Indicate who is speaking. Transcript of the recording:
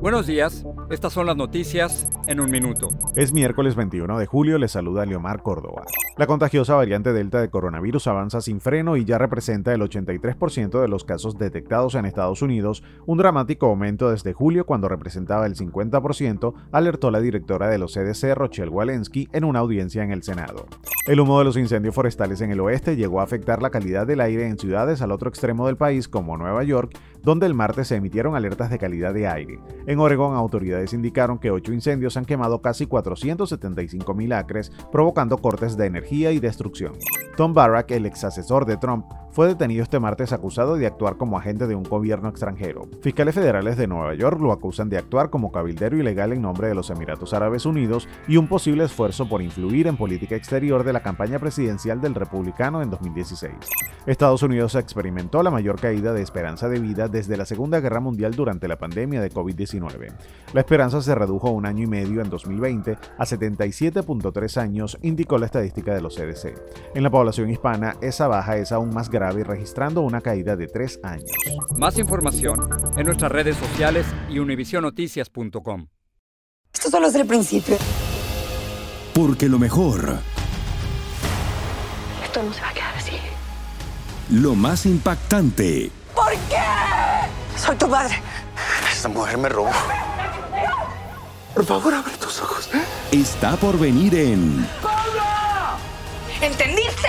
Speaker 1: Buenos días, estas son las noticias en un minuto.
Speaker 2: Es miércoles 21 de julio, le saluda Leomar Córdoba. La contagiosa variante Delta de coronavirus avanza sin freno y ya representa el 83% de los casos detectados en Estados Unidos, un dramático aumento desde julio cuando representaba el 50%, alertó la directora de los CDC Rochelle Walensky en una audiencia en el Senado. El humo de los incendios forestales en el oeste llegó a afectar la calidad del aire en ciudades al otro extremo del país como Nueva York, donde el martes se emitieron alertas de calidad de aire. En Oregón, autoridades indicaron que ocho incendios han quemado casi 475 mil acres, provocando cortes de energía y destrucción. Tom Barrack, el ex asesor de Trump, fue detenido este martes acusado de actuar como agente de un gobierno extranjero. Fiscales federales de Nueva York lo acusan de actuar como cabildero ilegal en nombre de los Emiratos Árabes Unidos y un posible esfuerzo por influir en política exterior de la campaña presidencial del republicano en 2016. Estados Unidos experimentó la mayor caída de esperanza de vida desde la Segunda Guerra Mundial durante la pandemia de COVID-19. La esperanza se redujo un año y medio en 2020 a 77.3 años, indicó la estadística de los CDC. En la población hispana, esa baja es aún más grave, registrando una caída de 3 años.
Speaker 1: Más información en nuestras redes sociales y univisionoticias.com.
Speaker 3: Esto solo es el principio.
Speaker 4: Porque lo mejor.
Speaker 3: Esto no se va a quedar así.
Speaker 4: Lo más impactante.
Speaker 3: ¿Por qué? Soy tu madre.
Speaker 5: Esta mujer me robó. Por favor, abre tus ojos.
Speaker 4: Está por venir en.
Speaker 3: ¿Entendiste?